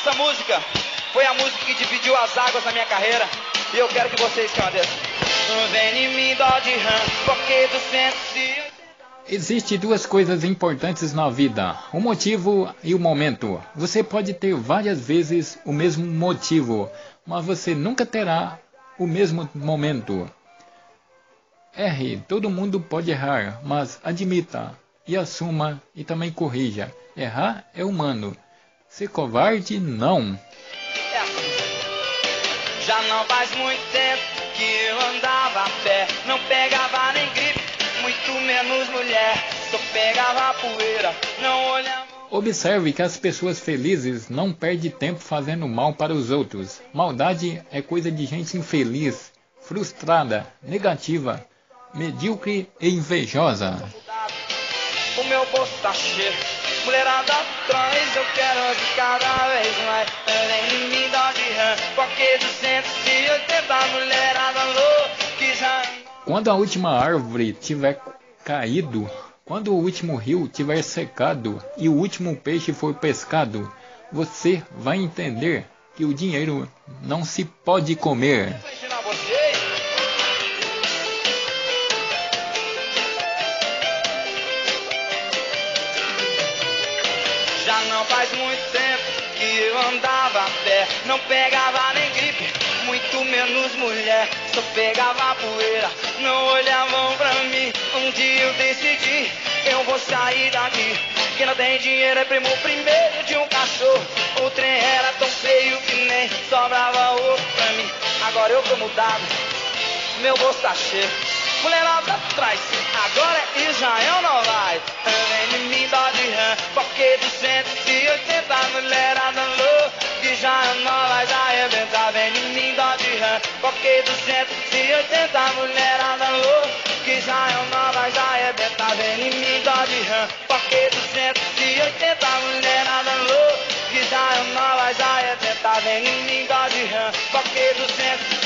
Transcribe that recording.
Essa música foi a música que dividiu as águas na minha carreira. E eu quero que vocês cantem. Existem duas coisas importantes na vida: o motivo e o momento. Você pode ter várias vezes o mesmo motivo, mas você nunca terá o mesmo momento. Erre, todo mundo pode errar, mas admita e assuma e também corrija. Errar é humano. Ser covarde, não. É. Já não faz muito tempo que eu andava a pé, não pegava nem gripe, muito menos mulher, só pegava poeira, não olhava. Observe que as pessoas felizes não perdem tempo fazendo mal para os outros. Maldade é coisa de gente infeliz, frustrada, negativa, medíocre e invejosa. O meu bolso tá cheio, mulherada atrás, eu quero de cada vez mais. Além de rã, porque 280 mulherada louca já. Quando a última árvore tiver caído, quando o último rio tiver secado e o último peixe for pescado, você vai entender que o dinheiro não se pode comer. Não faz muito tempo que eu andava a pé, não pegava nem gripe, muito menos mulher, só pegava poeira, não olhavam pra mim. Um dia eu decidi, eu vou sair daqui. Quem não tem dinheiro é primo primeiro de um cachorro. O trem era tão feio que nem sobrava ovo pra mim. Agora eu tô mudado, meu bolso tá cheio. Mulherada atrás, agora é Israel não mulherada louca. Que já não vai arrebentar. Vem em mim, dó de rã, porque 280 mulherada louca que já uma vai arrebentar Vem em mim, dó de rã Porque 280 mulherada louca Que já uma vai arrebentar Vem em mim, dó de rã Porque 280